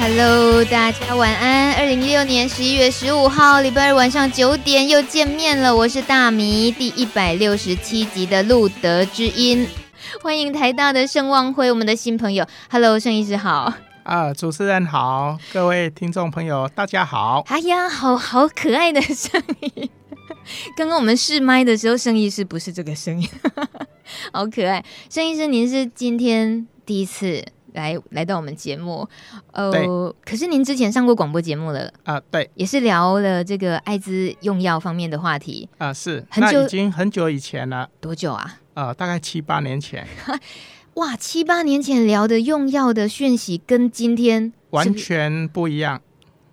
Hello，大家晚安。二零一六年十一月十五号，礼拜二晚上九点又见面了。我是大米，第一百六十七集的路德之音，欢迎台大的盛望辉，我们的新朋友。Hello，盛医师好。啊，主持人好，各位听众朋友大家好。哎呀，好好可爱的声音。刚刚我们试麦的时候，盛医师不是这个声音，好可爱。盛医师，您是今天第一次。来来到我们节目，呃，可是您之前上过广播节目了啊、呃？对，也是聊了这个艾滋用药方面的话题啊、呃。是，很久，那已经很久以前了。多久啊？呃，大概七八年前。哇，七八年前聊的用药的讯息跟今天完全不一样。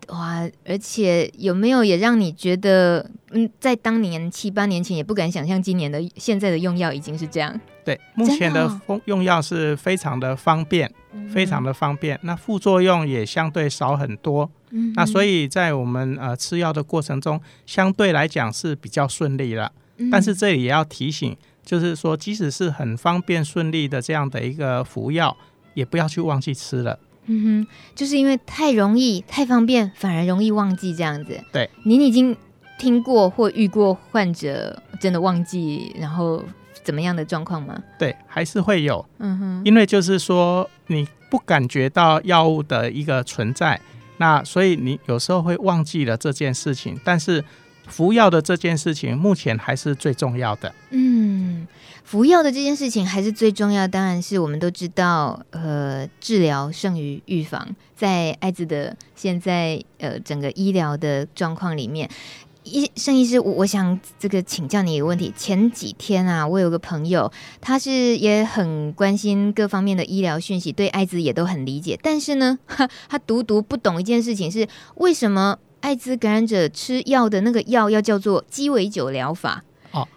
哇，而且有没有也让你觉得，嗯，在当年七八年前也不敢想象，今年的现在的用药已经是这样。对，目前的用药是非常的方便，非常的方便，那副作用也相对少很多。嗯，那所以在我们呃吃药的过程中，相对来讲是比较顺利了。但是这里也要提醒，就是说，即使是很方便顺利的这样的一个服药，也不要去忘记吃了。嗯哼，就是因为太容易、太方便，反而容易忘记这样子。对，您已经听过或遇过患者真的忘记，然后怎么样的状况吗？对，还是会有。嗯哼，因为就是说你不感觉到药物的一个存在，那所以你有时候会忘记了这件事情，但是服药的这件事情目前还是最重要的。嗯。服药的这件事情还是最重要，当然是我们都知道，呃，治疗胜于预防。在艾滋的现在，呃，整个医疗的状况里面，医生医师，我我想这个请教你一个问题。前几天啊，我有个朋友，他是也很关心各方面的医疗讯息，对艾滋也都很理解，但是呢，他他独独不懂一件事情是为什么艾滋感染者吃药的那个药要叫做鸡尾酒疗法？哦。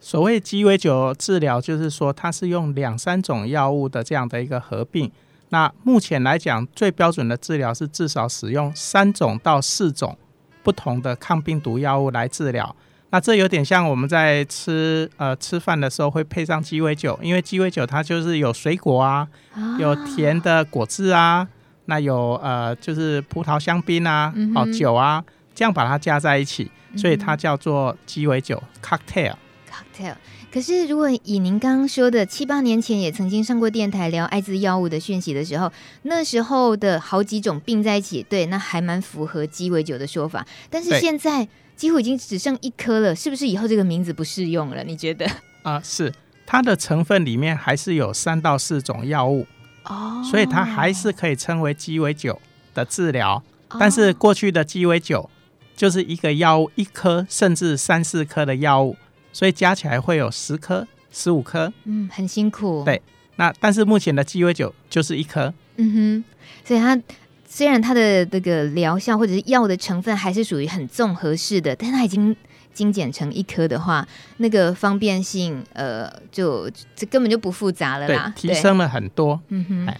所谓鸡尾酒治疗，就是说它是用两三种药物的这样的一个合并。那目前来讲，最标准的治疗是至少使用三种到四种不同的抗病毒药物来治疗。那这有点像我们在吃呃吃饭的时候会配上鸡尾酒，因为鸡尾酒它就是有水果啊，有甜的果汁啊，那有呃就是葡萄香槟啊，哦酒啊，这样把它加在一起，所以它叫做鸡尾酒 （cocktail）。可是，如果以您刚刚说的七八年前也曾经上过电台聊艾滋药物的讯息的时候，那时候的好几种并在一起，对，那还蛮符合鸡尾酒的说法。但是现在几乎已经只剩一颗了，是不是以后这个名字不适用了？你觉得？啊、呃，是，它的成分里面还是有三到四种药物哦，所以它还是可以称为鸡尾酒的治疗。但是过去的鸡尾酒就是一个药物一颗，甚至三四颗的药物。所以加起来会有十颗、十五颗，嗯，很辛苦。对，那但是目前的鸡尾酒就是一颗，嗯哼。所以它虽然它的这个疗效或者是药的成分还是属于很综合式的，但它已经精简成一颗的话，那个方便性，呃，就这根本就不复杂了啦，提升了很多。嗯哼。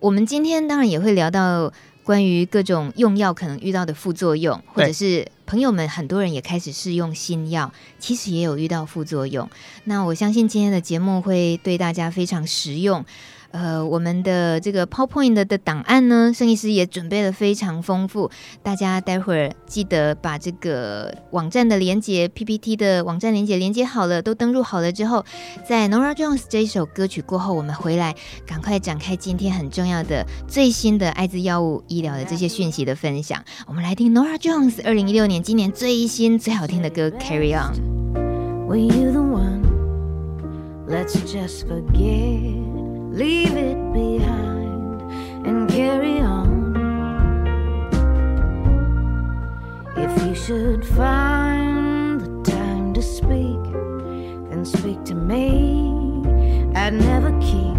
我们今天当然也会聊到。关于各种用药可能遇到的副作用，或者是朋友们很多人也开始试用新药，其实也有遇到副作用。那我相信今天的节目会对大家非常实用。呃，我们的这个 PowerPoint 的档案呢，盛医师也准备了非常丰富。大家待会儿记得把这个网站的连接、PPT 的网站连接连接好了，都登录好了之后，在 Nora Jones 这一首歌曲过后，我们回来赶快展开今天很重要的最新的艾滋药物医疗的这些讯息的分享。我们来听 Nora Jones 二零一六年今年最新最好听的歌《Carry On》。Were you the one? Let's just forget. Leave it behind and carry on. If you should find the time to speak, then speak to me. I'd never keep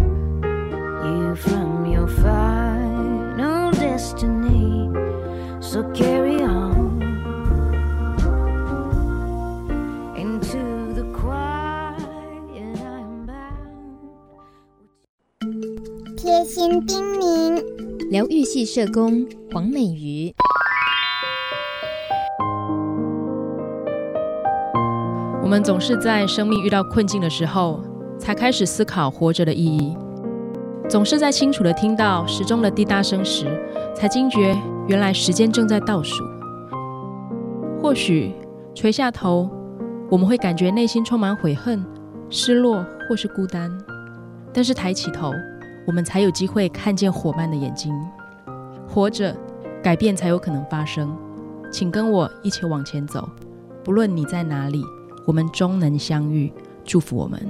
you from your final destiny. So carry on. 贴心叮咛，疗愈系社工黄美瑜。我们总是在生命遇到困境的时候，才开始思考活着的意义。总是在清楚的听到时钟的滴答声时，才惊觉原来时间正在倒数。或许垂下头，我们会感觉内心充满悔恨、失落或是孤单，但是抬起头，我们才有机会看见伙伴的眼睛。活着，改变才有可能发生。请跟我一起往前走，不论你在哪里，我们终能相遇。祝福我们。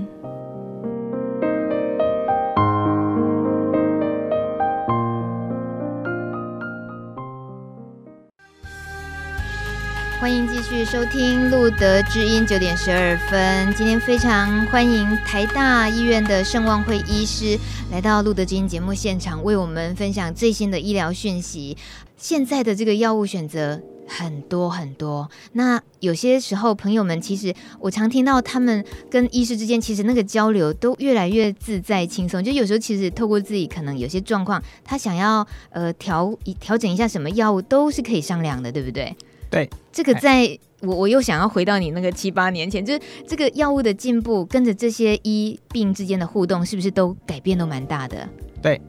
继续收听《路德知音》九点十二分。今天非常欢迎台大医院的盛望慧医师来到《路德之音》节目现场，为我们分享最新的医疗讯息。现在的这个药物选择很多很多，那有些时候朋友们其实我常听到他们跟医师之间其实那个交流都越来越自在轻松，就有时候其实透过自己可能有些状况，他想要呃调调整一下什么药物都是可以商量的，对不对？对，这个在我我又想要回到你那个七八年前，就是这个药物的进步，跟着这些医病之间的互动，是不是都改变都蛮大的？对，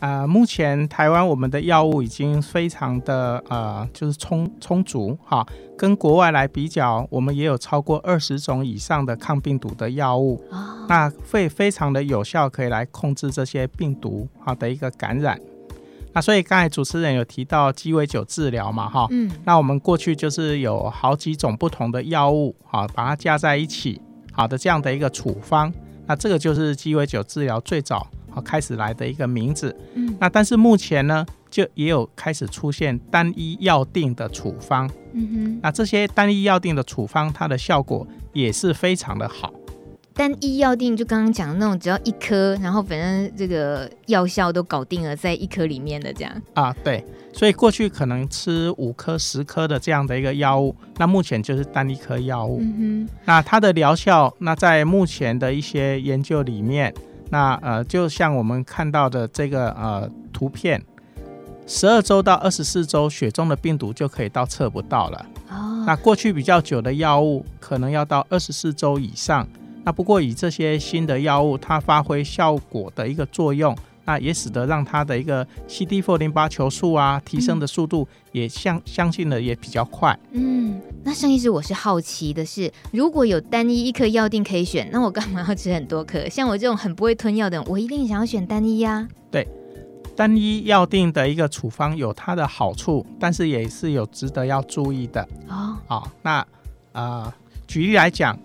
呃，目前台湾我们的药物已经非常的呃，就是充充足哈，跟国外来比较，我们也有超过二十种以上的抗病毒的药物，哦、那会非常的有效，可以来控制这些病毒好的一个感染。那所以刚才主持人有提到鸡尾酒治疗嘛，哈，嗯，那我们过去就是有好几种不同的药物，好，把它加在一起，好的这样的一个处方，那这个就是鸡尾酒治疗最早好开始来的一个名字，嗯，那但是目前呢，就也有开始出现单一药定的处方，嗯哼，那这些单一药定的处方，它的效果也是非常的好。单一药定就刚刚讲的那种，只要一颗，然后反正这个药效都搞定了，在一颗里面的这样啊，对，所以过去可能吃五颗、十颗的这样的一个药物，那目前就是单一颗药物。嗯哼，那它的疗效，那在目前的一些研究里面，那呃，就像我们看到的这个呃图片，十二周到二十四周，血中的病毒就可以到测不到了。哦，那过去比较久的药物，可能要到二十四周以上。那不过以这些新的药物，它发挥效果的一个作用，那也使得让它的一个 CD4 淋巴球数啊提升的速度也相相信的也比较快。嗯，那盛医师，我是好奇的是，如果有单一一颗药定可以选，那我干嘛要吃很多颗？像我这种很不会吞药的人，我一定想要选单一呀。对，单一药定的一个处方有它的好处，但是也是有值得要注意的。哦，好，那呃，举例来讲。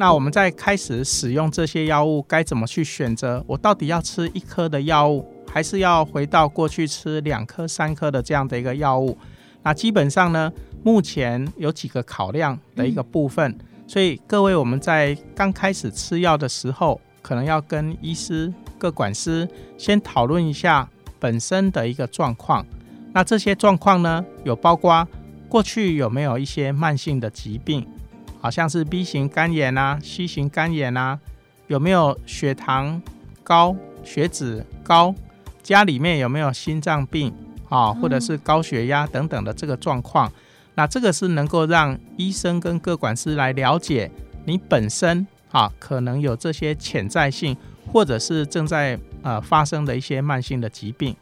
那我们在开始使用这些药物，该怎么去选择？我到底要吃一颗的药物，还是要回到过去吃两颗、三颗的这样的一个药物？那基本上呢，目前有几个考量的一个部分，嗯、所以各位我们在刚开始吃药的时候，可能要跟医师、各管师先讨论一下本身的一个状况。那这些状况呢，有包括过去有没有一些慢性的疾病？好像是 B 型肝炎啊，C 型肝炎啊，有没有血糖高、血脂高？家里面有没有心脏病啊，或者是高血压等等的这个状况？那这个是能够让医生跟各管师来了解你本身啊，可能有这些潜在性，或者是正在呃发生的一些慢性的疾病。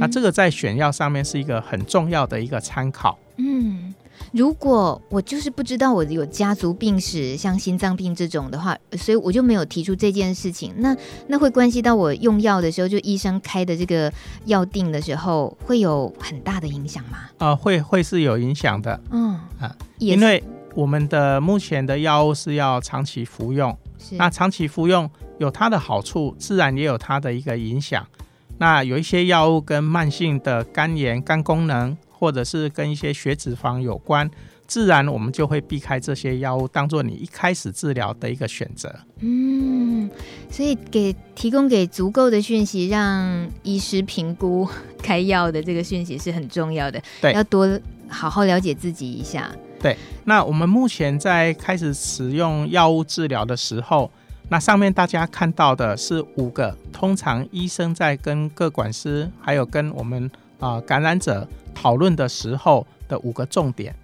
那这个在选药上面是一个很重要的一个参考。嗯。如果我就是不知道我有家族病史，像心脏病这种的话，所以我就没有提出这件事情。那那会关系到我用药的时候，就医生开的这个药定的时候，会有很大的影响吗？啊、呃，会会是有影响的。嗯啊，因为我们的目前的药物是要长期服用，是那长期服用有它的好处，自然也有它的一个影响。那有一些药物跟慢性的肝炎、肝功能。或者是跟一些血脂肪有关，自然我们就会避开这些药物，当做你一开始治疗的一个选择。嗯，所以给提供给足够的讯息，让医师评估 开药的这个讯息是很重要的。对，要多好好了解自己一下。对，那我们目前在开始使用药物治疗的时候，那上面大家看到的是五个，通常医生在跟各管师还有跟我们啊、呃、感染者。讨论的时候的五个重点，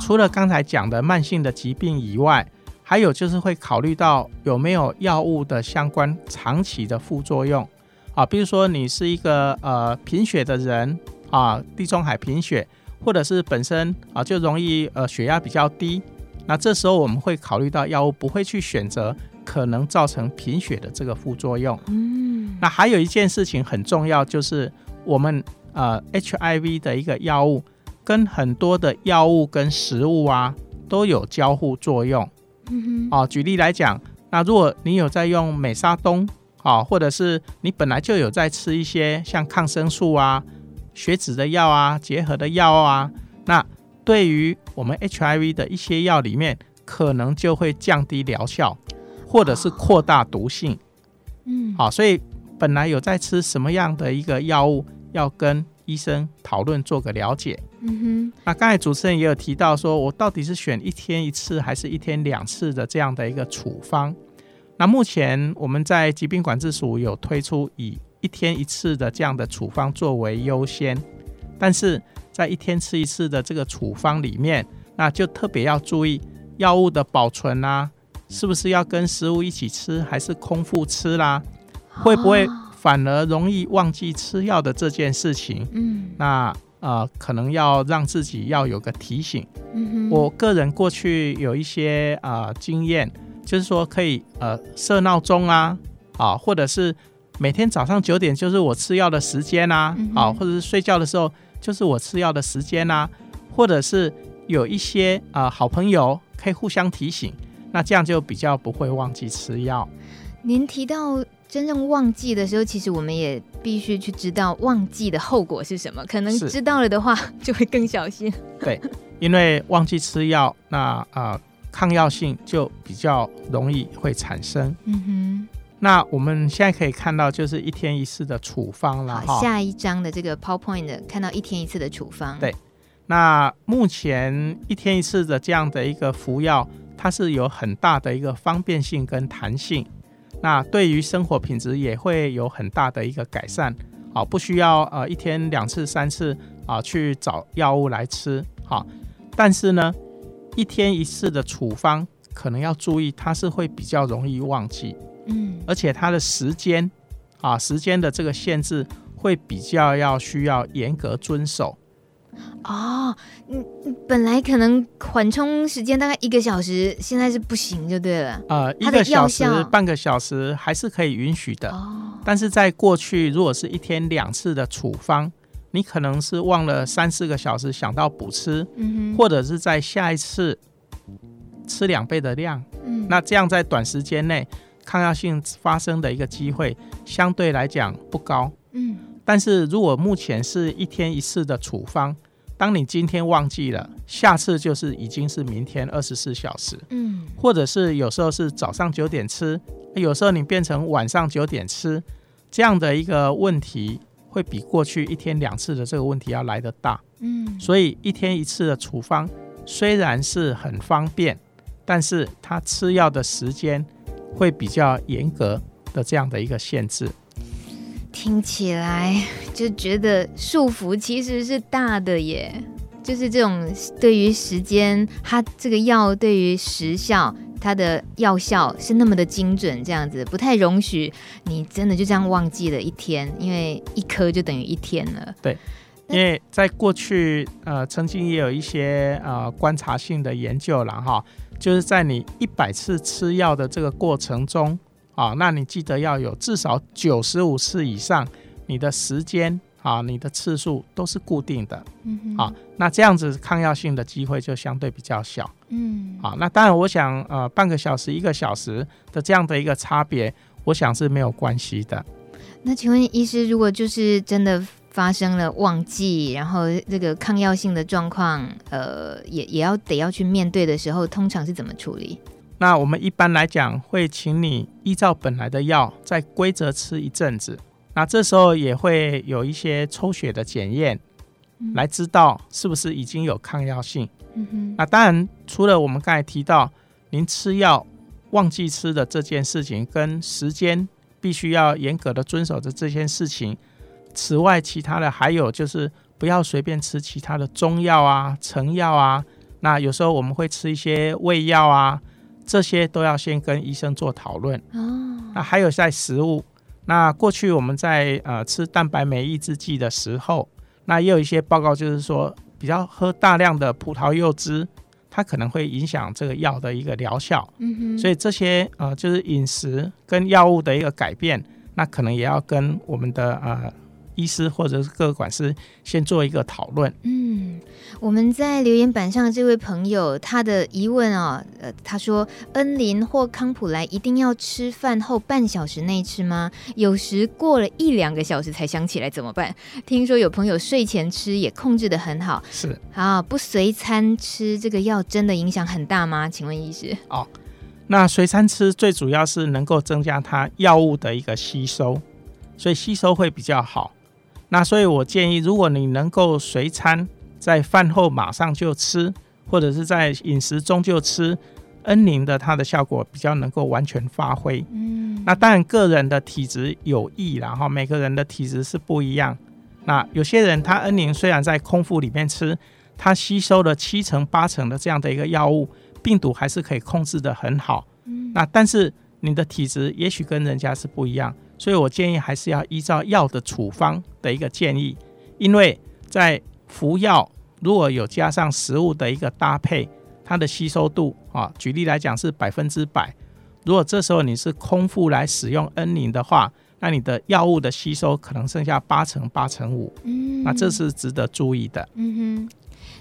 除了刚才讲的慢性的疾病以外，还有就是会考虑到有没有药物的相关长期的副作用，啊，比如说你是一个呃贫血的人啊，地中海贫血，或者是本身啊就容易呃血压比较低，那这时候我们会考虑到药物不会去选择可能造成贫血的这个副作用。嗯，那还有一件事情很重要，就是我们呃 HIV 的一个药物跟很多的药物跟食物啊都有交互作用。嗯哼，啊，举例来讲，那如果你有在用美沙东。啊，或者是你本来就有在吃一些像抗生素啊、血脂的药啊、结合的药啊，那对于我们 HIV 的一些药里面，可能就会降低疗效，或者是扩大毒性。嗯，好，所以本来有在吃什么样的一个药物，要跟医生讨论做个了解。嗯哼，那刚才主持人也有提到，说我到底是选一天一次，还是一天两次的这样的一个处方？那目前我们在疾病管制署有推出以一天一次的这样的处方作为优先，但是在一天吃一次的这个处方里面，那就特别要注意药物的保存啊，是不是要跟食物一起吃，还是空腹吃啦？会不会反而容易忘记吃药的这件事情？嗯，那呃，可能要让自己要有个提醒。嗯哼，我个人过去有一些啊、呃、经验。就是说可以呃设闹钟啊，啊，或者是每天早上九点就是我吃药的时间啊，啊，或者是睡觉的时候就是我吃药的时间啊，或者是有一些啊、呃、好朋友可以互相提醒，那这样就比较不会忘记吃药。您提到真正忘记的时候，其实我们也必须去知道忘记的后果是什么，可能知道了的话就会更小心。对，因为忘记吃药，那啊。呃抗药性就比较容易会产生。嗯哼，那我们现在可以看到，就是一天一次的处方了。好，下一张的这个 PowerPoint 看到一天一次的处方。对，那目前一天一次的这样的一个服药，它是有很大的一个方便性跟弹性。那对于生活品质也会有很大的一个改善。好，不需要呃一天两次三次啊去找药物来吃。好，但是呢。一天一次的处方，可能要注意，它是会比较容易忘记，嗯，而且它的时间啊，时间的这个限制会比较要需要严格遵守。哦，嗯，本来可能缓冲时间大概一个小时，现在是不行就对了。呃，一个小时、半个小时还是可以允许的。哦，但是在过去，如果是一天两次的处方。你可能是忘了三四个小时想到补吃，嗯，或者是在下一次吃两倍的量，嗯，那这样在短时间内抗药性发生的一个机会相对来讲不高，嗯，但是如果目前是一天一次的处方，当你今天忘记了，下次就是已经是明天二十四小时，嗯，或者是有时候是早上九点吃，有时候你变成晚上九点吃，这样的一个问题。会比过去一天两次的这个问题要来得大，嗯，所以一天一次的处方虽然是很方便，但是它吃药的时间会比较严格的这样的一个限制。听起来就觉得束缚其实是大的耶，就是这种对于时间，它这个药对于时效。它的药效是那么的精准，这样子不太容许你真的就这样忘记了一天，因为一颗就等于一天了。对，因为在过去呃，曾经也有一些呃观察性的研究了哈，就是在你一百次吃药的这个过程中啊，那你记得要有至少九十五次以上，你的时间。啊，你的次数都是固定的，嗯哼，好，那这样子抗药性的机会就相对比较小，嗯，啊，那当然，我想，呃，半个小时、一个小时的这样的一个差别，我想是没有关系的。那请问医师，如果就是真的发生了忘记，然后这个抗药性的状况，呃，也也要得要去面对的时候，通常是怎么处理？那我们一般来讲会请你依照本来的药，再规则吃一阵子。那这时候也会有一些抽血的检验，来知道是不是已经有抗药性。嗯哼。那当然，除了我们刚才提到您吃药忘记吃的这件事情，跟时间必须要严格的遵守的这件事情，此外，其他的还有就是不要随便吃其他的中药啊、成药啊。那有时候我们会吃一些胃药啊，这些都要先跟医生做讨论。哦。那还有在食物。那过去我们在呃吃蛋白酶抑制剂的时候，那也有一些报告就是说，比较喝大量的葡萄柚汁，它可能会影响这个药的一个疗效。嗯哼，所以这些呃就是饮食跟药物的一个改变，那可能也要跟我们的呃。医师或者是各个管师先做一个讨论。嗯，我们在留言板上的这位朋友，他的疑问啊、哦，呃，他说恩林或康普莱一定要吃饭后半小时内吃吗？有时过了一两个小时才想起来怎么办？听说有朋友睡前吃也控制的很好，是啊，不随餐吃这个药真的影响很大吗？请问医师？哦，那随餐吃最主要是能够增加它药物的一个吸收，所以吸收会比较好。那所以，我建议，如果你能够随餐，在饭后马上就吃，或者是在饮食中就吃，恩宁的它的效果比较能够完全发挥。嗯，那当然个人的体质有异，然后每个人的体质是不一样。那有些人他恩宁虽然在空腹里面吃，他吸收了七成八成的这样的一个药物，病毒还是可以控制的很好。嗯，那但是你的体质也许跟人家是不一样。所以我建议还是要依照药的处方的一个建议，因为在服药如果有加上食物的一个搭配，它的吸收度啊，举例来讲是百分之百。如果这时候你是空腹来使用恩宁的话，那你的药物的吸收可能剩下八成八成五，嗯，那这是值得注意的。嗯哼。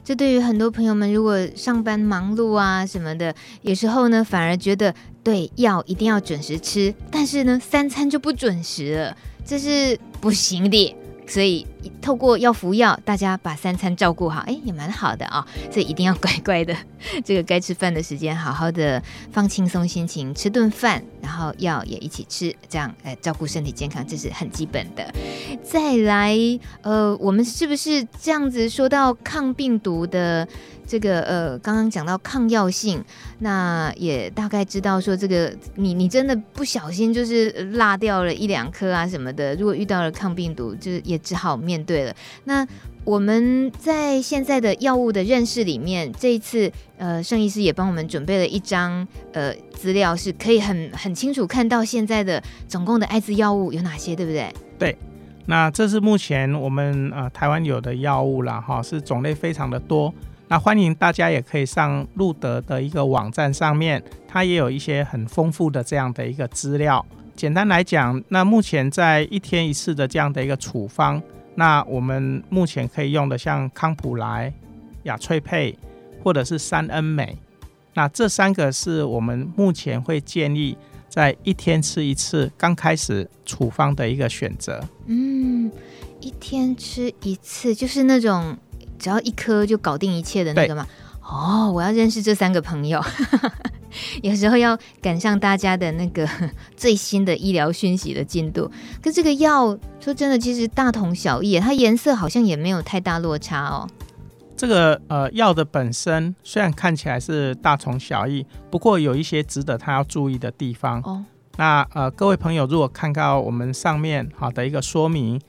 这对于很多朋友们，如果上班忙碌啊什么的，有时候呢反而觉得对药一定要准时吃，但是呢三餐就不准时了，这是不行的。所以透过要服药，大家把三餐照顾好，哎，也蛮好的啊、哦。所以一定要乖乖的，这个该吃饭的时间，好好的放轻松心情，吃顿饭，然后药也一起吃，这样来照顾身体健康，这是很基本的。再来，呃，我们是不是这样子说到抗病毒的？这个呃，刚刚讲到抗药性，那也大概知道说，这个你你真的不小心就是落掉了一两颗啊什么的，如果遇到了抗病毒，就是也只好面对了。那我们在现在的药物的认识里面，这一次呃，盛医师也帮我们准备了一张呃资料，是可以很很清楚看到现在的总共的艾滋药物有哪些，对不对？对，那这是目前我们呃台湾有的药物啦，哈，是种类非常的多。那欢迎大家也可以上路德的一个网站上面，它也有一些很丰富的这样的一个资料。简单来讲，那目前在一天一次的这样的一个处方，那我们目前可以用的像康普莱、雅翠佩或者是三恩美，那这三个是我们目前会建议在一天吃一次，刚开始处方的一个选择。嗯，一天吃一次就是那种。只要一颗就搞定一切的那个嘛？哦，我要认识这三个朋友，有时候要赶上大家的那个 最新的医疗讯息的进度。跟这个药说真的，其实大同小异，它颜色好像也没有太大落差哦。这个呃药的本身虽然看起来是大同小异，不过有一些值得他要注意的地方哦。那呃各位朋友如果看到我们上面好的一个说明。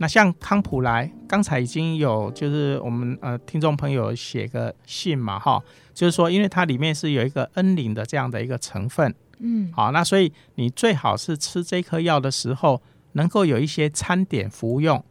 那像康普莱，刚才已经有就是我们呃听众朋友写个信嘛哈，就是说因为它里面是有一个恩宁的这样的一个成分，嗯，好，那所以你最好是吃这颗药的时候能够有一些餐点服用，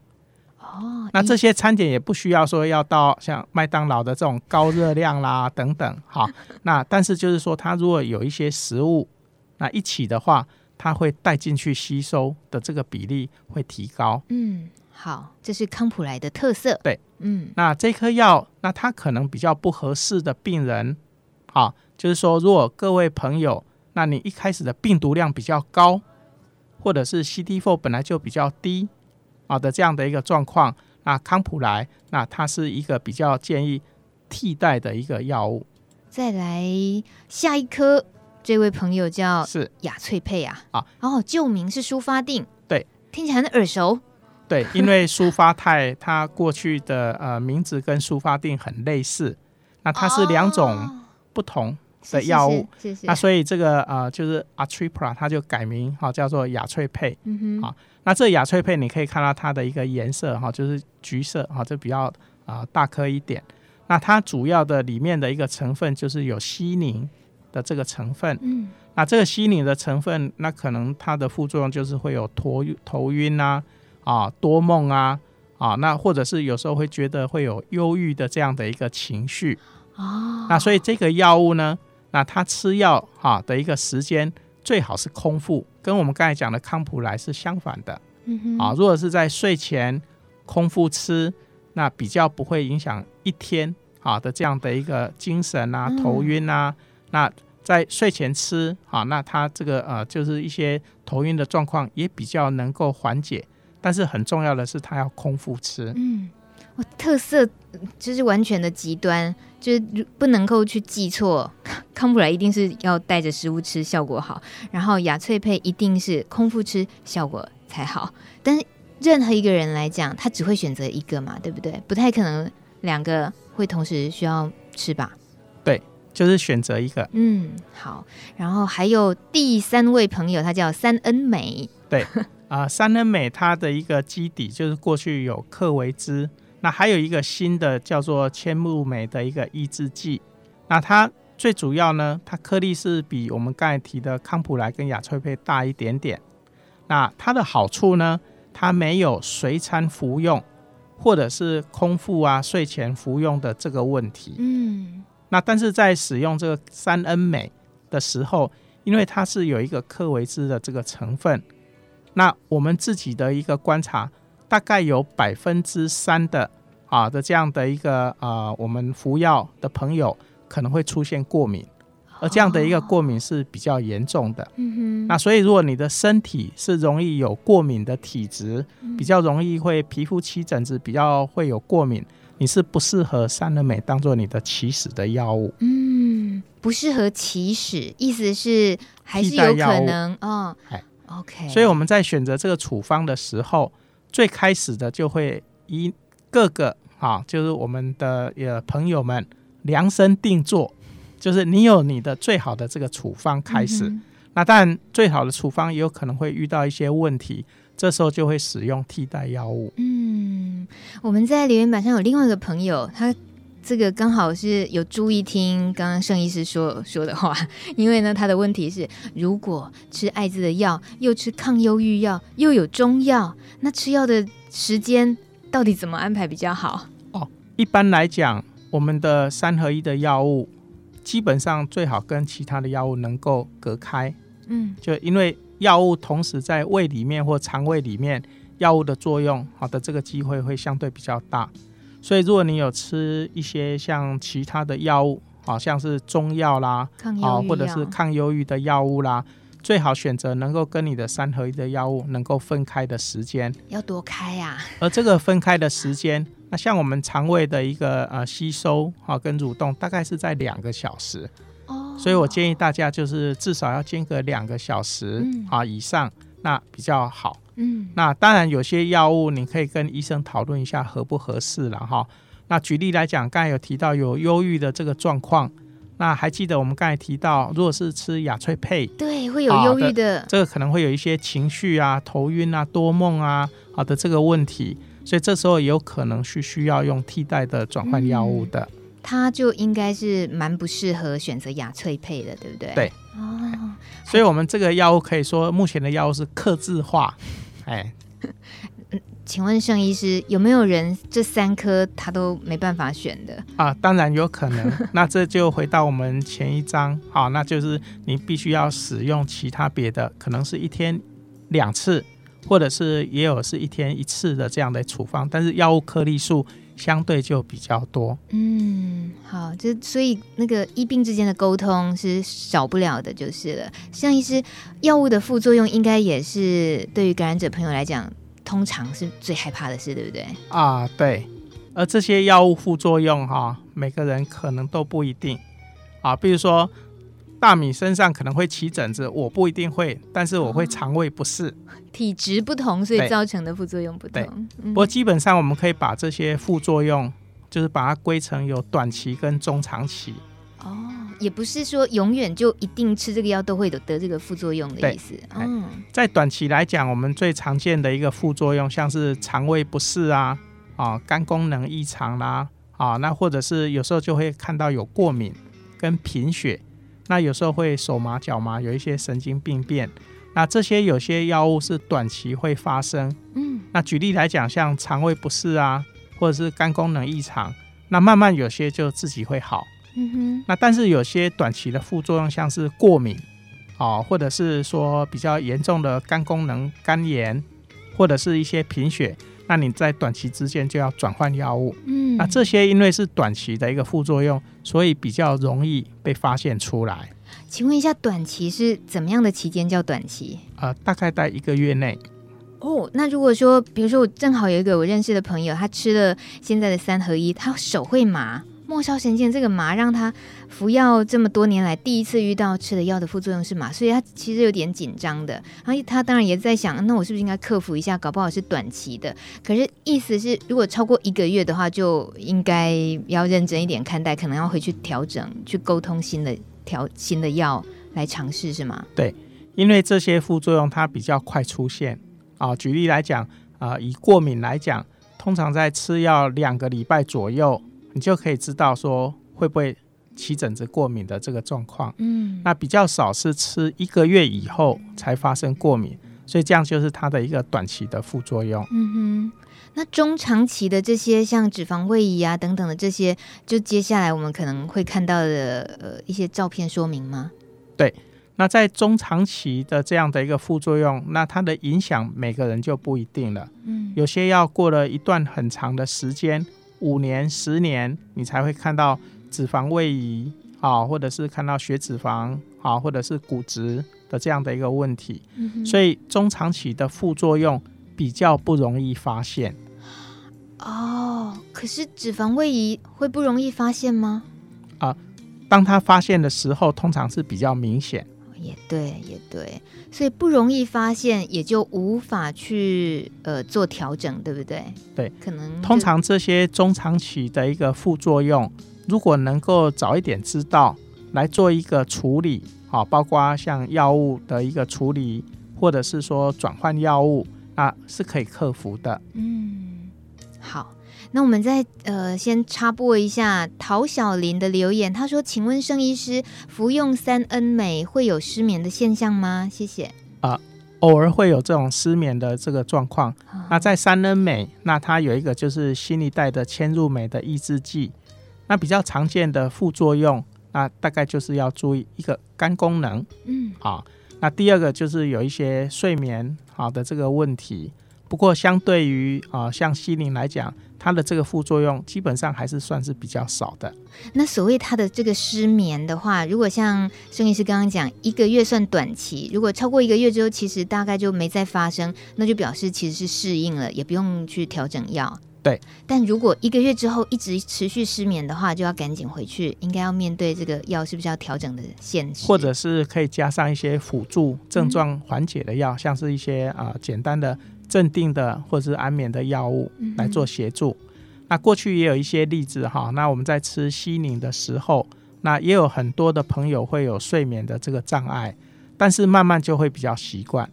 哦，那这些餐点也不需要说要到像麦当劳的这种高热量啦等等，好，那但是就是说它如果有一些食物那一起的话。它会带进去吸收的这个比例会提高。嗯，好，这是康普莱的特色。对，嗯，那这颗药，那它可能比较不合适的病人，啊，就是说，如果各位朋友，那你一开始的病毒量比较高，或者是 CD4 本来就比较低啊的这样的一个状况，那康普莱，那它是一个比较建议替代的一个药物。再来下一颗。这位朋友叫是。雅翠佩啊，啊，哦，旧名是舒发定，对，听起来很耳熟，对，因为舒发泰它过去的呃名字跟舒发定很类似，那它是两种不同的药物，哦、那所以这个呃就是 Atripla 它就改名哈、哦、叫做雅翠佩，嗯哼，啊，那这雅翠佩你可以看到它的一个颜色哈、哦，就是橘色哈，就比较啊、呃、大颗一点，那它主要的里面的一个成分就是有西宁。的这个成分，嗯，那这个西宁的成分，那可能它的副作用就是会有头头晕啊，啊多梦啊，啊那或者是有时候会觉得会有忧郁的这样的一个情绪。哦。那所以这个药物呢，那它吃药哈的一个时间最好是空腹，跟我们刚才讲的康普莱是相反的。嗯哼。啊，如果是在睡前空腹吃，那比较不会影响一天啊的这样的一个精神啊、头晕啊，嗯、那。在睡前吃，好，那它这个呃，就是一些头晕的状况也比较能够缓解，但是很重要的是，它要空腹吃。嗯，我特色就是完全的极端，就是不能够去记错。康普莱一定是要带着食物吃，效果好，然后雅翠佩一定是空腹吃，效果才好。但是任何一个人来讲，他只会选择一个嘛，对不对？不太可能两个会同时需要吃吧？对。就是选择一个，嗯，好，然后还有第三位朋友，他叫三恩美，对 啊、呃，三恩美它的一个基底就是过去有克维兹，那还有一个新的叫做千木美的一个抑制剂，那它最主要呢，它颗粒是比我们刚才提的康普莱跟雅翠佩大一点点，那它的好处呢，它没有随餐服用或者是空腹啊睡前服用的这个问题，嗯。那但是在使用这个三恩美的时候，因为它是有一个科维兹的这个成分，那我们自己的一个观察，大概有百分之三的啊的这样的一个呃，我们服药的朋友可能会出现过敏，而这样的一个过敏是比较严重的。嗯哼。那所以如果你的身体是容易有过敏的体质，比较容易会皮肤起疹子，比较会有过敏。你是不适合三人美当做你的起始的药物，嗯，不适合起始，意思是还是有可能哦。OK，所以我们在选择这个处方的时候，最开始的就会一各个啊，就是我们的呃朋友们量身定做，就是你有你的最好的这个处方开始，嗯、那当然最好的处方也有可能会遇到一些问题。这时候就会使用替代药物。嗯，我们在留言板上有另外一个朋友，他这个刚好是有注意听刚刚盛医师说说的话，因为呢，他的问题是，如果吃艾滋的药，又吃抗忧郁药，又有中药，那吃药的时间到底怎么安排比较好？哦，一般来讲，我们的三合一的药物基本上最好跟其他的药物能够隔开。嗯，就因为。药物同时在胃里面或肠胃里面，药物的作用好的这个机会会相对比较大，所以如果你有吃一些像其他的药物，好像是中药啦，啊或者是抗忧郁的药物啦，最好选择能够跟你的三合一的药物能够分开的时间，要多开呀。而这个分开的时间，那像我们肠胃的一个呃吸收啊跟蠕动，大概是在两个小时。所以我建议大家就是至少要间隔两个小时啊以上，那比较好。嗯，那当然有些药物你可以跟医生讨论一下合不合适了哈。那举例来讲，刚才有提到有忧郁的这个状况，那还记得我们刚才提到，如果是吃雅翠配，对，会有忧郁的，这个可能会有一些情绪啊、头晕啊、多梦啊好的这个问题，所以这时候也有可能是需要用替代的转换药物的。它就应该是蛮不适合选择雅翠配的，对不对？对，哦，所以我们这个药物可以说，目前的药物是克制化。哎，请问盛医师，有没有人这三颗他都没办法选的？啊，当然有可能。那这就回到我们前一章，好，那就是你必须要使用其他别的，可能是一天两次，或者是也有是一天一次的这样的处方，但是药物颗粒数。相对就比较多，嗯，好，就所以那个医病之间的沟通是少不了的，就是了。像医师药物的副作用，应该也是对于感染者朋友来讲，通常是最害怕的事，对不对？啊，对。而这些药物副作用，哈，每个人可能都不一定啊。比如说。大米身上可能会起疹子，我不一定会，但是我会肠胃不适。哦，体质不同，所以造成的副作用不同。对，不过基本上我们可以把这些副作用，就是把它归成有短期跟中长期。哦，也不是说永远就一定吃这个药都会得得这个副作用的意思。嗯，在短期来讲，我们最常见的一个副作用，像是肠胃不适啊，啊，肝功能异常啦，啊，那或者是有时候就会看到有过敏跟贫血。那有时候会手麻脚麻，有一些神经病变。那这些有些药物是短期会发生，嗯，那举例来讲，像肠胃不适啊，或者是肝功能异常，那慢慢有些就自己会好，嗯哼，那但是有些短期的副作用，像是过敏，啊，或者是说比较严重的肝功能肝炎，或者是一些贫血，那你在短期之间就要转换药物，嗯，那这些因为是短期的一个副作用，所以比较容易被发现出来。请问一下，短期是怎么样的期间叫短期？呃，大概在一个月内。哦，那如果说，比如说我正好有一个我认识的朋友，他吃了现在的三合一，他手会麻，末梢神经这个麻让他服药这么多年来第一次遇到吃的药的副作用是麻，所以他其实有点紧张的。然后他当然也在想，那我是不是应该克服一下？搞不好是短期的。可是意思是，如果超过一个月的话，就应该要认真一点看待，可能要回去调整，去沟通新的。调新的药来尝试是吗？对，因为这些副作用它比较快出现啊。举例来讲啊、呃，以过敏来讲，通常在吃药两个礼拜左右，你就可以知道说会不会起疹子过敏的这个状况。嗯，那比较少是吃一个月以后才发生过敏，所以这样就是它的一个短期的副作用。嗯哼。那中长期的这些像脂肪位移啊等等的这些，就接下来我们可能会看到的呃一些照片说明吗？对，那在中长期的这样的一个副作用，那它的影响每个人就不一定了。嗯，有些要过了一段很长的时间，五年、十年，你才会看到脂肪位移啊，或者是看到血脂肪啊，或者是骨质的这样的一个问题。嗯，所以中长期的副作用比较不容易发现。哦，可是脂肪位移会不容易发现吗？啊，当他发现的时候，通常是比较明显。也对，也对，所以不容易发现，也就无法去呃做调整，对不对？对，可能通常这些中长期的一个副作用，如果能够早一点知道，来做一个处理，啊，包括像药物的一个处理，或者是说转换药物，啊是可以克服的。嗯。好，那我们再呃先插播一下陶小林的留言，他说：“请问盛医师，服用三恩美会有失眠的现象吗？”谢谢。啊、呃，偶尔会有这种失眠的这个状况。哦、那在三恩美，那它有一个就是新一代的嵌入酶的抑制剂，那比较常见的副作用，那大概就是要注意一个肝功能，嗯，好，那第二个就是有一些睡眠好的这个问题。不过，相对于啊、呃，像西宁来讲，它的这个副作用基本上还是算是比较少的。那所谓它的这个失眠的话，如果像孙医师刚刚讲，一个月算短期，如果超过一个月之后，其实大概就没再发生，那就表示其实是适应了，也不用去调整药。对。但如果一个月之后一直持续失眠的话，就要赶紧回去，应该要面对这个药是不是要调整的现实，或者是可以加上一些辅助症状缓解的药，嗯、像是一些啊、呃、简单的。镇定的或者是安眠的药物来做协助。嗯、那过去也有一些例子哈，那我们在吃西宁的时候，那也有很多的朋友会有睡眠的这个障碍，但是慢慢就会比较习惯。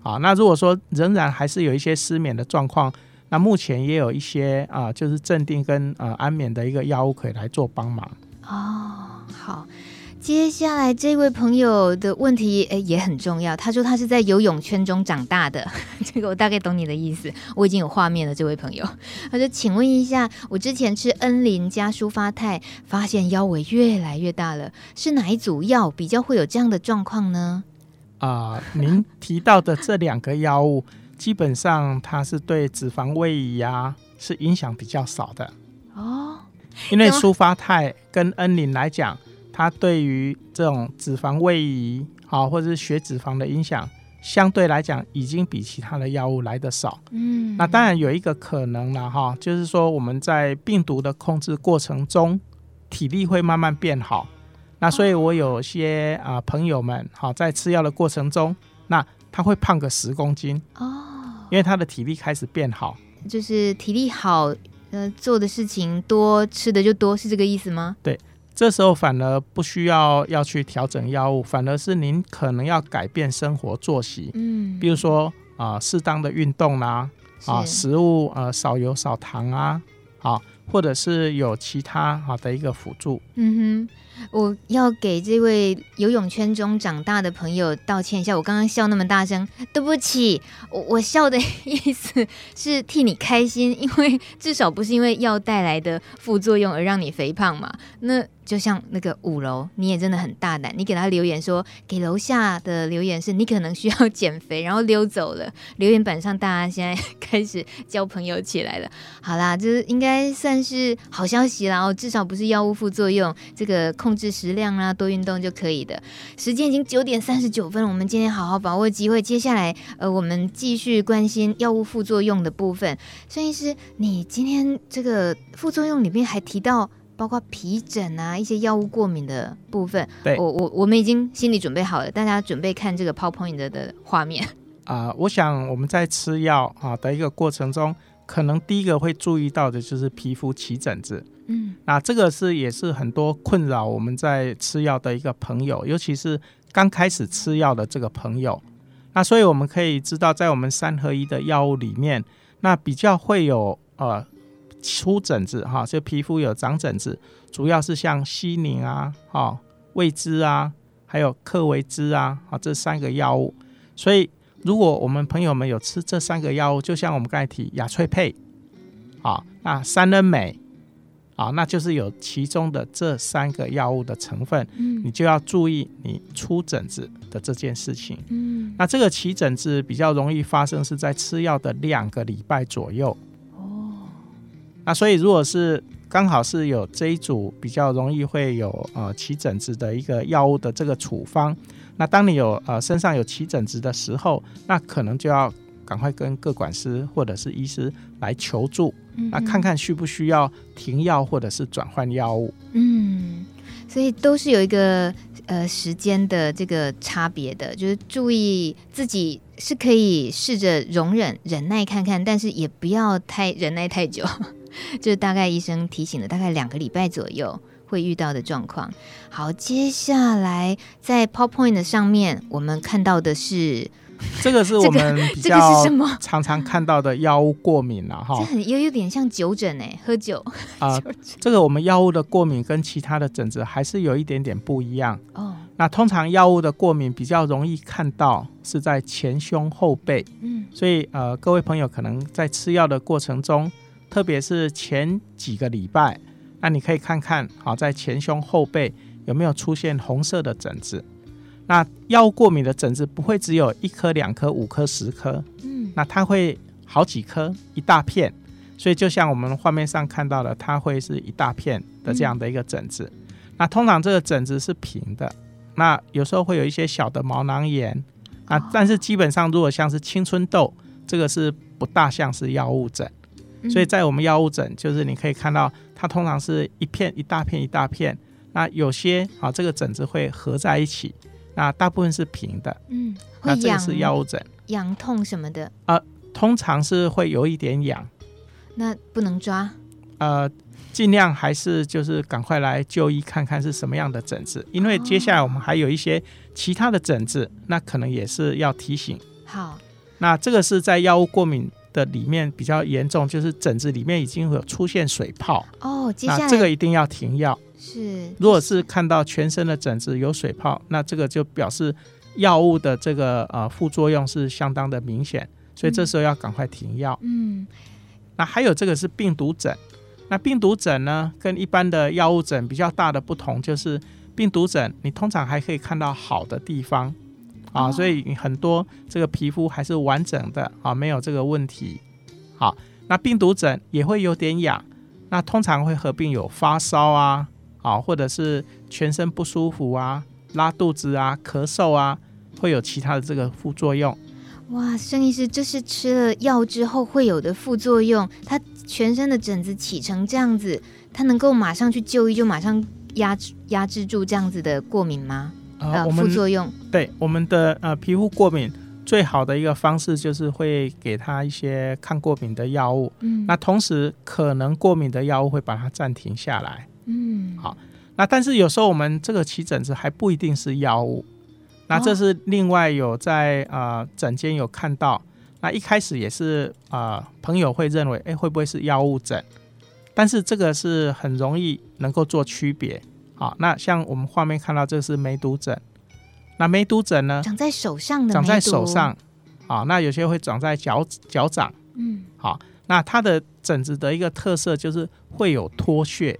好，那如果说仍然还是有一些失眠的状况，那目前也有一些啊、呃，就是镇定跟呃安眠的一个药物可以来做帮忙。哦，好。接下来这位朋友的问题诶也很重要，他说他是在游泳圈中长大的，这个我大概懂你的意思，我已经有画面了。这位朋友，他说：“请问一下，我之前吃恩林加舒发泰，发现腰围越来越大了，是哪一组药比较会有这样的状况呢？”啊、呃，您提到的这两个药物，基本上它是对脂肪位移啊是影响比较少的哦，因为舒发泰跟恩林来讲。它对于这种脂肪位移，好或者是血脂肪的影响，相对来讲已经比其他的药物来得少。嗯，那当然有一个可能了哈，就是说我们在病毒的控制过程中，体力会慢慢变好。那所以我有些啊、呃、朋友们，好在吃药的过程中，那他会胖个十公斤哦，因为他的体力开始变好，就是体力好，呃，做的事情多，吃的就多，是这个意思吗？对。这时候反而不需要要去调整药物，反而是您可能要改变生活作息，嗯，比如说啊、呃，适当的运动啦、啊，啊，食物呃少油少糖啊，啊，或者是有其他好的一个辅助。嗯哼，我要给这位游泳圈中长大的朋友道歉一下，我刚刚笑那么大声，对不起，我我笑的 意思是替你开心，因为至少不是因为药带来的副作用而让你肥胖嘛。那。就像那个五楼，你也真的很大胆，你给他留言说，给楼下的留言是你可能需要 减肥，然后溜走了。留言板上大家现在 开始交朋友起来了。好啦，这应该算是好消息啦，哦，至少不是药物副作用，这个控制食量啊，多运动就可以的。时间已经九点三十九分了，我们今天好好把握机会，接下来呃，我们继续关心药物副作用的部分。孙医师，你今天这个副作用里面还提到。包括皮疹啊，一些药物过敏的部分，对我我我们已经心里准备好了，大家准备看这个 PowerPoint 的的画面啊、呃。我想我们在吃药啊的一个过程中，可能第一个会注意到的就是皮肤起疹子。嗯，那这个是也是很多困扰我们在吃药的一个朋友，尤其是刚开始吃药的这个朋友。那所以我们可以知道，在我们三合一的药物里面，那比较会有呃。出疹子哈，就皮肤有长疹子，主要是像西宁啊、哈魏兹啊，还有克维兹啊，啊这三个药物。所以，如果我们朋友们有吃这三个药物，就像我们刚才提雅翠佩，啊，那三恩美，啊，那就是有其中的这三个药物的成分，嗯，你就要注意你出疹子的这件事情。嗯，那这个起疹子比较容易发生是在吃药的两个礼拜左右。哦那所以，如果是刚好是有这一组比较容易会有呃起疹子的一个药物的这个处方，那当你有呃身上有起疹子的时候，那可能就要赶快跟各管师或者是医师来求助，嗯、那看看需不需要停药或者是转换药物。嗯，所以都是有一个呃时间的这个差别的，就是注意自己是可以试着容忍忍耐看看，但是也不要太忍耐太久。就是大概医生提醒了，大概两个礼拜左右会遇到的状况。好，接下来在 PowerPoint 上面我们看到的是，这个是我们 比较常常看到的药物过敏了哈。这很有有点像酒疹哎，喝酒啊。呃、这个我们药物的过敏跟其他的疹子还是有一点点不一样哦。那通常药物的过敏比较容易看到是在前胸后背，嗯，所以呃各位朋友可能在吃药的过程中。特别是前几个礼拜，那你可以看看，好，在前胸后背有没有出现红色的疹子。那药物过敏的疹子不会只有一颗、两颗、五颗、十颗，嗯，那它会好几颗，一大片。所以就像我们画面上看到的，它会是一大片的这样的一个疹子。嗯、那通常这个疹子是平的，那有时候会有一些小的毛囊炎啊，但是基本上如果像是青春痘，这个是不大像是药物疹。所以在我们药物疹，就是你可以看到，它通常是一片一大片一大片。那有些啊，这个疹子会合在一起，那大部分是平的。嗯，那这个是药物疹，痒痛什么的啊、呃，通常是会有一点痒。那不能抓？呃，尽量还是就是赶快来就医看看是什么样的疹子，因为接下来我们还有一些其他的疹子，那可能也是要提醒。好，那这个是在药物过敏的里面比较严重，就是疹子里面已经有出现水泡哦。接下来那这个一定要停药。是，如果是看到全身的疹子有水泡，那这个就表示药物的这个呃副作用是相当的明显，所以这时候要赶快停药。嗯，那还有这个是病毒疹，那病毒疹呢跟一般的药物疹比较大的不同就是病毒疹你通常还可以看到好的地方。啊，所以很多这个皮肤还是完整的啊，没有这个问题。好，那病毒疹也会有点痒，那通常会合并有发烧啊，啊，或者是全身不舒服啊，拉肚子啊，咳嗽啊，会有其他的这个副作用。哇，孙医师，这是吃了药之后会有的副作用？他全身的疹子起成这样子，他能够马上去就医，就马上压制压制住这样子的过敏吗？呃，副作用对我们的呃皮肤过敏最好的一个方式就是会给他一些抗过敏的药物，嗯，那同时可能过敏的药物会把它暂停下来，嗯，好，那但是有时候我们这个起疹子还不一定是药物，那这是另外有在呃诊间有看到，那一开始也是啊、呃、朋友会认为，哎会不会是药物疹？但是这个是很容易能够做区别。好，那像我们画面看到这是梅毒疹，那梅毒疹呢，长在手上的，长在手上，啊，那有些会长在脚脚掌，嗯，好，那它的疹子的一个特色就是会有脱屑，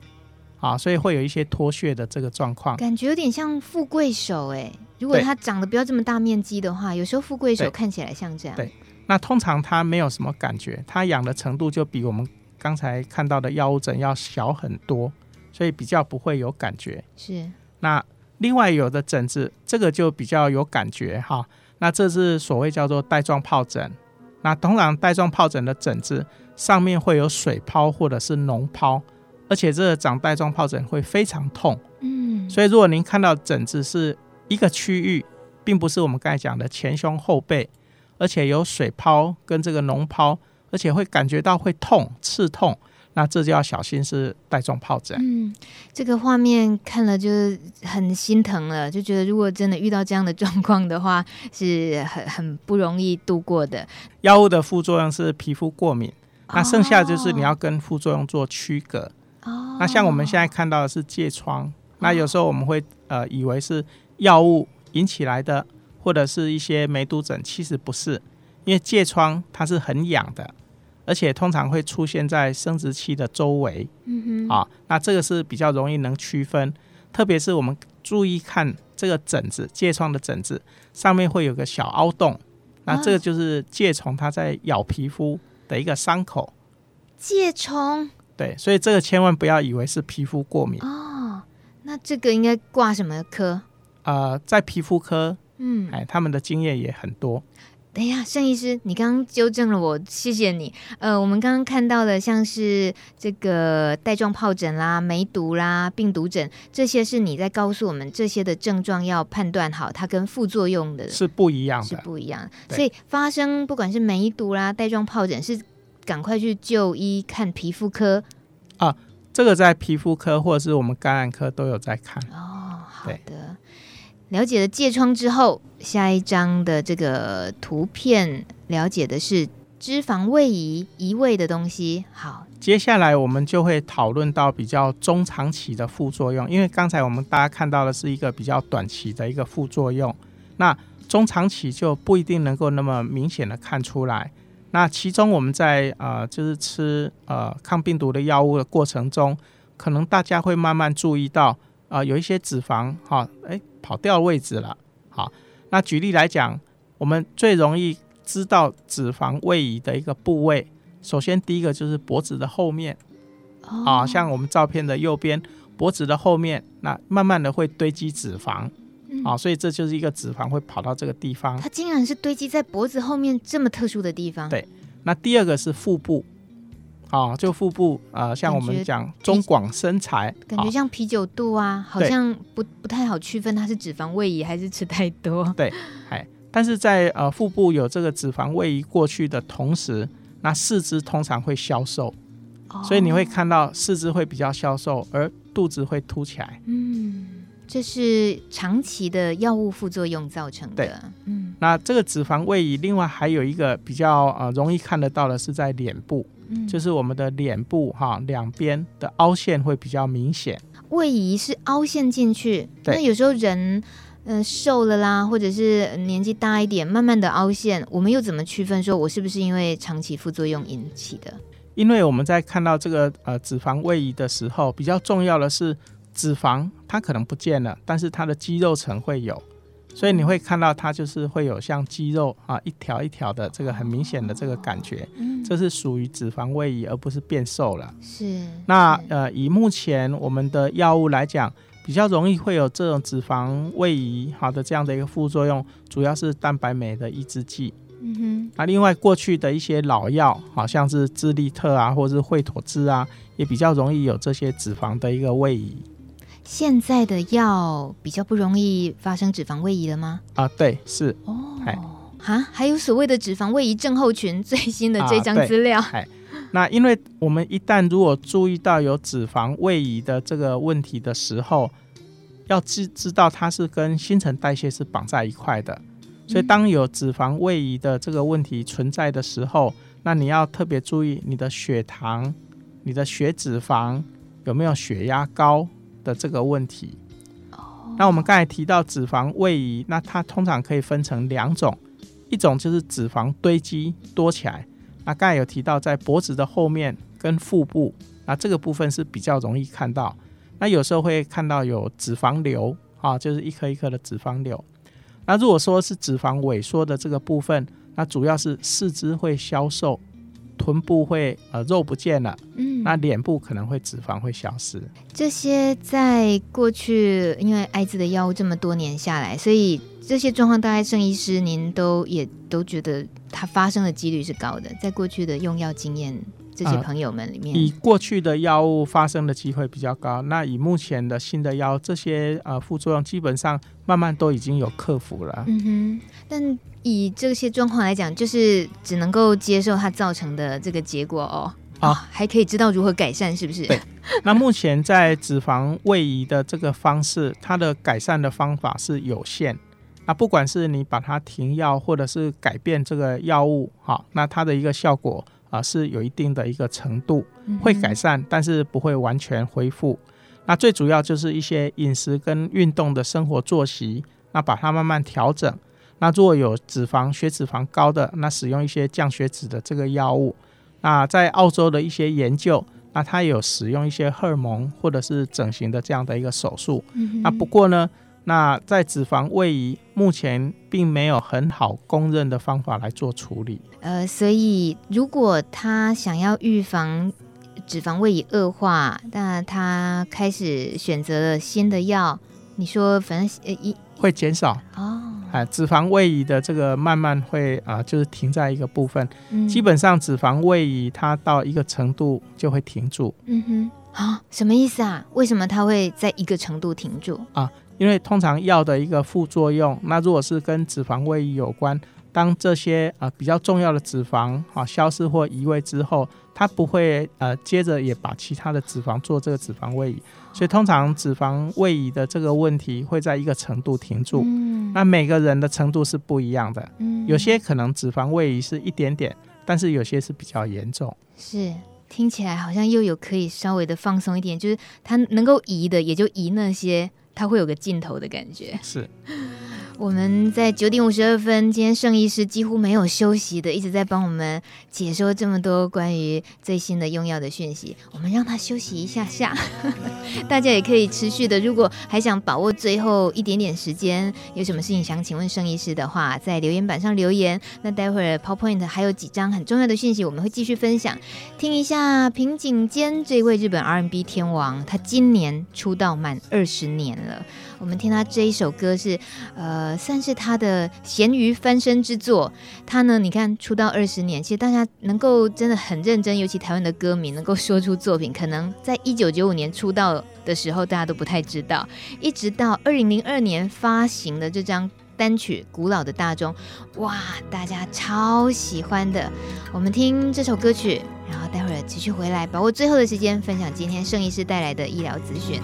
啊，所以会有一些脱屑的这个状况，感觉有点像富贵手哎，如果它长得不要这么大面积的话，有时候富贵手看起来像这样，对，那通常它没有什么感觉，它痒的程度就比我们刚才看到的药物疹要小很多。所以比较不会有感觉，是。那另外有的疹子，这个就比较有感觉哈。那这是所谓叫做带状疱疹。那通常带状疱疹的疹子上面会有水泡或者是脓泡，而且这个长带状疱疹会非常痛。嗯。所以如果您看到疹子是一个区域，并不是我们刚才讲的前胸后背，而且有水泡跟这个脓泡，而且会感觉到会痛、刺痛。那这就要小心是带状疱疹。嗯，这个画面看了就是很心疼了，就觉得如果真的遇到这样的状况的话，是很很不容易度过的。药物的副作用是皮肤过敏，那剩下就是你要跟副作用做区隔。哦，那像我们现在看到的是疥疮，那有时候我们会呃以为是药物引起来的，或者是一些梅毒疹，其实不是，因为疥疮它是很痒的。而且通常会出现在生殖器的周围，嗯哼，啊，那这个是比较容易能区分，特别是我们注意看这个疹子，疥疮的疹子上面会有个小凹洞，那这个就是疥虫它在咬皮肤的一个伤口。疥虫？对，所以这个千万不要以为是皮肤过敏哦。那这个应该挂什么科？呃，在皮肤科，嗯，哎，他们的经验也很多。哎呀，盛医师，你刚刚纠正了我，谢谢你。呃，我们刚刚看到的像是这个带状疱疹啦、梅毒啦、病毒疹，这些是你在告诉我们这些的症状要判断好，它跟副作用的是不一样的，是不一样。所以发生不管是梅毒啦、带状疱疹，是赶快去就医看皮肤科啊。这个在皮肤科或者是我们感染科都有在看。哦，好的。了解了疥疮之后，下一张的这个图片了解的是脂肪位移移位的东西。好，接下来我们就会讨论到比较中长期的副作用，因为刚才我们大家看到的是一个比较短期的一个副作用，那中长期就不一定能够那么明显的看出来。那其中我们在呃就是吃呃抗病毒的药物的过程中，可能大家会慢慢注意到啊、呃、有一些脂肪哈哎。跑掉位置了，好，那举例来讲，我们最容易知道脂肪位移的一个部位，首先第一个就是脖子的后面，啊，像我们照片的右边，脖子的后面，那慢慢的会堆积脂肪，啊，所以这就是一个脂肪会跑到这个地方。它竟然是堆积在脖子后面这么特殊的地方。对，那第二个是腹部。啊、哦，就腹部呃，像我们讲中广身材，感觉像啤酒肚啊，好像不不太好区分它是脂肪位移还是吃太多。对，哎，但是在呃腹部有这个脂肪位移过去的同时，那四肢通常会消瘦，哦，所以你会看到四肢会比较消瘦，而肚子会凸起来。嗯，这是长期的药物副作用造成的。对，嗯，那这个脂肪位移，另外还有一个比较呃容易看得到的是在脸部。嗯就是我们的脸部哈，两边的凹陷会比较明显。位移是凹陷进去，那有时候人嗯、呃、瘦了啦，或者是年纪大一点，慢慢的凹陷，我们又怎么区分说我是不是因为长期副作用引起的？因为我们在看到这个呃脂肪位移的时候，比较重要的是脂肪它可能不见了，但是它的肌肉层会有。所以你会看到它就是会有像肌肉啊一条一条的这个很明显的这个感觉，这是属于脂肪位移而不是变瘦了。是。那呃以目前我们的药物来讲，比较容易会有这种脂肪位移好的这样的一个副作用，主要是蛋白酶的抑制剂。嗯哼。那另外过去的一些老药，好像是智利特啊，或者是惠妥兹啊，也比较容易有这些脂肪的一个位移。现在的药比较不容易发生脂肪位移了吗？啊，对，是哦，哈，还有所谓的脂肪位移症候群，最新的这张资料。哎、啊，那因为我们一旦如果注意到有脂肪位移的这个问题的时候，要知知道它是跟新陈代谢是绑在一块的，所以当有脂肪位移的这个问题存在的时候，那你要特别注意你的血糖你的血脂肪有没有血压高的这个问题。那我们刚才提到脂肪位移，那它通常可以分成两种，一种就是脂肪堆积多起来。那刚才有提到在脖子的后面跟腹部，那这个部分是比较容易看到。那有时候会看到有脂肪瘤啊，就是一颗一颗的脂肪瘤。那如果说是脂肪萎缩的这个部分，那主要是四肢会消瘦。臀部会呃肉不见了，嗯，那脸部可能会脂肪会消失。这些在过去，因为艾滋的药物这么多年下来，所以这些状况大概郑医师您都也都觉得它发生的几率是高的。在过去的用药经验，这些朋友们里面，呃、以过去的药物发生的机会比较高。那以目前的新的药，这些呃副作用基本上慢慢都已经有克服了。嗯哼，但。以这些状况来讲，就是只能够接受它造成的这个结果哦。啊、哦，还可以知道如何改善，是不是？对。那目前在脂肪位移的这个方式，它的改善的方法是有限。那不管是你把它停药，或者是改变这个药物，好，那它的一个效果啊是有一定的一个程度会改善，但是不会完全恢复。那最主要就是一些饮食跟运动的生活作息，那把它慢慢调整。那如果有脂肪、血脂肪高的，那使用一些降血脂的这个药物。那在澳洲的一些研究，那他有使用一些荷尔蒙或者是整形的这样的一个手术。嗯。那不过呢，那在脂肪位移目前并没有很好公认的方法来做处理。呃，所以如果他想要预防脂肪位移恶化，那他开始选择了新的药，你说反正呃一会减少哦。啊，脂肪位移的这个慢慢会啊，就是停在一个部分。嗯，基本上脂肪位移它到一个程度就会停住。嗯哼，啊，什么意思啊？为什么它会在一个程度停住？啊，因为通常药的一个副作用，那如果是跟脂肪位移有关，当这些啊比较重要的脂肪啊消失或移位之后，它不会呃接着也把其他的脂肪做这个脂肪位移。所以通常脂肪位移的这个问题会在一个程度停住，嗯，那每个人的程度是不一样的，嗯，有些可能脂肪位移是一点点，但是有些是比较严重。是，听起来好像又有可以稍微的放松一点，就是它能够移的也就移那些，它会有个尽头的感觉。是。我们在九点五十二分，今天盛医师几乎没有休息的，一直在帮我们解说这么多关于最新的用药的讯息。我们让他休息一下下，大家也可以持续的。如果还想把握最后一点点时间，有什么事情想请问盛医师的话，在留言板上留言。那待会儿 PowerPoint 还有几张很重要的讯息，我们会继续分享。听一下平井坚这位日本 R&B 天王，他今年出道满二十年了。我们听他这一首歌是，呃，算是他的咸鱼翻身之作。他呢，你看出道二十年，其实大家能够真的很认真，尤其台湾的歌迷能够说出作品，可能在一九九五年出道的时候，大家都不太知道。一直到二零零二年发行的这张单曲《古老的大钟》，哇，大家超喜欢的。我们听这首歌曲，然后待会儿继续回来，把握最后的时间，分享今天盛医师带来的医疗资讯。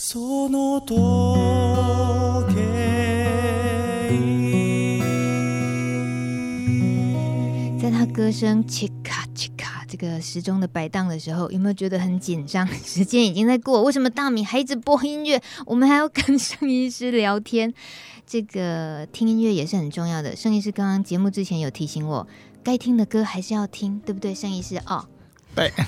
在他歌声切卡切卡这个时钟的摆荡的时候，有没有觉得很紧张？时间已经在过，为什么大米还一直播音乐？我们还要跟盛医师聊天，这个听音乐也是很重要的。盛医师刚刚节目之前有提醒我，该听的歌还是要听，对不对？盛医师哦，对。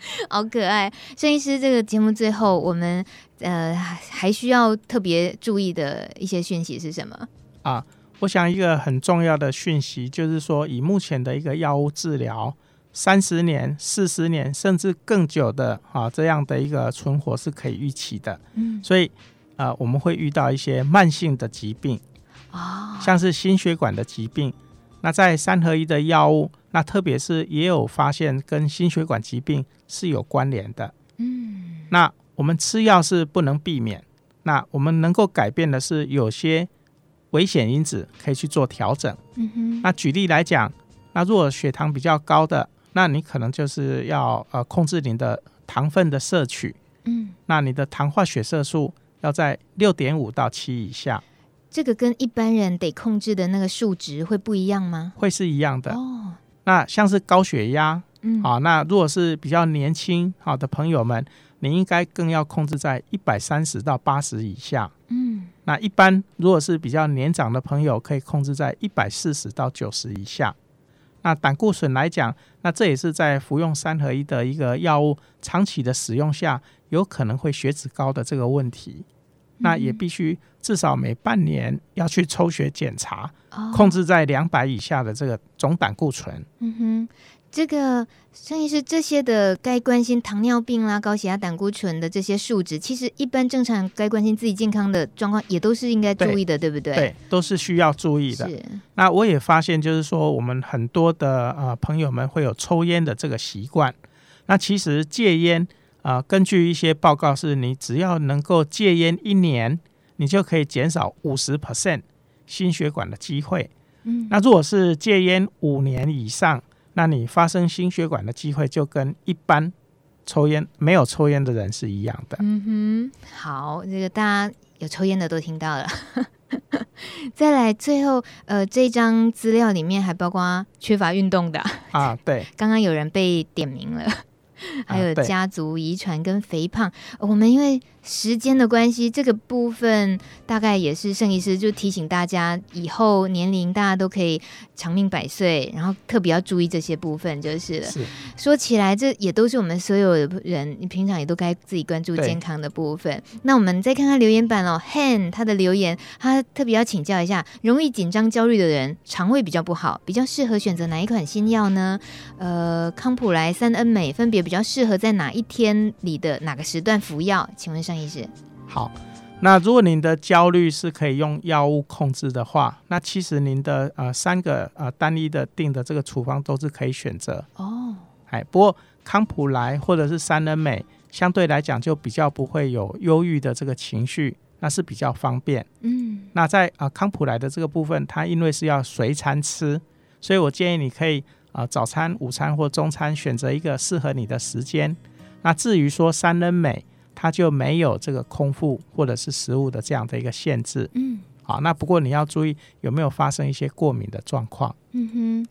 好可爱，盛医师，这个节目最后我们呃还需要特别注意的一些讯息是什么啊？我想一个很重要的讯息就是说，以目前的一个药物治疗，三十年、四十年甚至更久的啊这样的一个存活是可以预期的。嗯，所以呃我们会遇到一些慢性的疾病哦，像是心血管的疾病。那在三合一的药物，那特别是也有发现跟心血管疾病是有关联的。嗯，那我们吃药是不能避免，那我们能够改变的是有些危险因子可以去做调整。嗯哼，那举例来讲，那如果血糖比较高的，那你可能就是要呃控制你的糖分的摄取。嗯，那你的糖化血色素要在六点五到七以下。这个跟一般人得控制的那个数值会不一样吗？会是一样的。哦，那像是高血压，嗯，啊，那如果是比较年轻好的朋友们，你应该更要控制在一百三十到八十以下。嗯，那一般如果是比较年长的朋友，可以控制在一百四十到九十以下。那胆固醇来讲，那这也是在服用三合一的一个药物长期的使用下，有可能会血脂高的这个问题。那也必须至少每半年要去抽血检查，哦，控制在两百以下的这个总胆固醇。嗯哼，这个孙医师这些的该关心糖尿病啦、高血压、胆固醇的这些数值，其实一般正常该关心自己健康的状况，也都是应该注意的，对，对不对？对，都是需要注意的。是。那我也发现，就是说我们很多的呃朋友们会有抽烟的这个习惯。那其实戒烟。啊、呃，根据一些报告，是你只要能够戒烟一年，你就可以减少五十 percent 心血管的机会。嗯，那如果是戒烟五年以上，那你发生心血管的机会就跟一般抽烟没有抽烟的人是一样的。嗯哼，好，这个大家有抽烟的都听到了。再来，最后呃，这张资料里面还包括缺乏运动的啊，对，刚刚有人被点名了。还有家族遗传跟肥胖，啊，我们因为时间的关系，这个部分大概也是盛医师就提醒大家，以后年龄大家都可以长命百岁，然后特别要注意这些部分就是了。是说起来，这也都是我们所有的人，你平常也都该自己关注健康的部分。那我们再看看留言板哦，Han 他的留言，他特别要请教一下，容易紧张焦虑的人，肠胃比较不好，比较适合选择哪一款新药呢？呃，康普莱、三恩美分别比较适合在哪一天里的哪个时段服药？请问上。好，那如果您的焦虑是可以用药物控制的话，那其实您的呃三个呃单一的定的这个处方都是可以选择哦。哎，不过康普莱或者是三恩美相对来讲就比较不会有忧郁的这个情绪，那是比较方便。嗯，那在啊、呃、康普莱的这个部分，它因为是要随餐吃，所以我建议你可以啊、呃、早餐、午餐或中餐选择一个适合你的时间。那至于说三恩美。它就没有这个空腹或者是食物的这样的一个限制，嗯，好，那不过你要注意有没有发生一些过敏的状况，嗯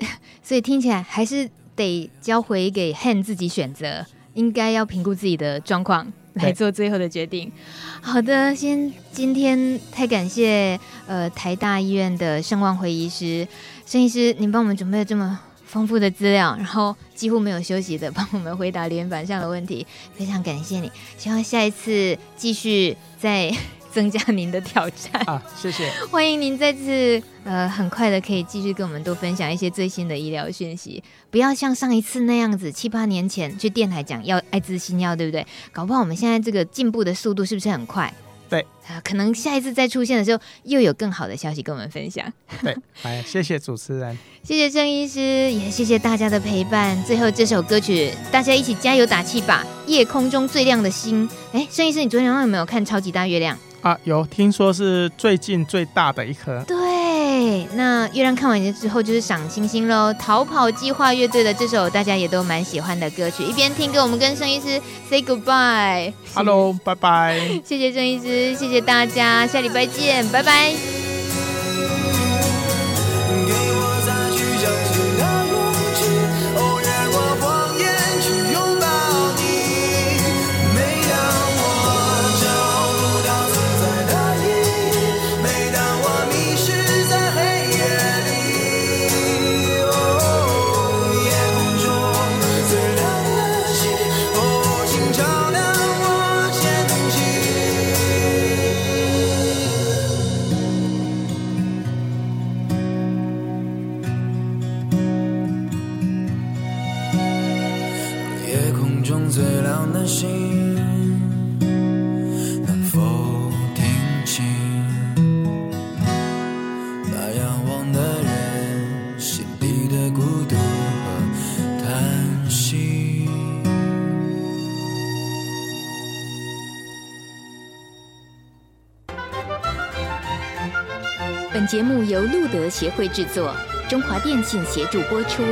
哼，所以听起来还是得交回给 Han 自己选择，应该要评估自己的状况来做最后的决定。好的，先今天太感谢呃台大医院的盛望辉医师，盛医师您帮我们准备了这么丰富的资料，然后几乎没有休息的帮我们回答留言板上的问题，非常感谢你。希望下一次继续再 增加您的挑战啊！谢谢，欢迎您再次呃很快的可以继续跟我们多分享一些最新的医疗讯息，不要像上一次那样子七八年前去电台讲要艾滋新药，对不对？搞不好我们现在这个进步的速度是不是很快？可能下一次再出现的时候，又有更好的消息跟我们分享。对，哎，谢谢主持人，谢谢郑医师，也谢谢大家的陪伴。最后这首歌曲，大家一起加油打气吧！夜空中最亮的星，哎，郑医师，你昨天晚上有没有看超级大月亮？啊，有，听说是最近最大的一颗。对。那月亮看完之后就是赏星星喽。逃跑计划乐队的这首大家也都蛮喜欢的歌曲，一边听歌，我们跟郑医师 say goodbye。Hello，拜拜。谢谢郑医师，谢谢大家，下礼拜见，拜拜。由路德协会制作，中华电信协助播出。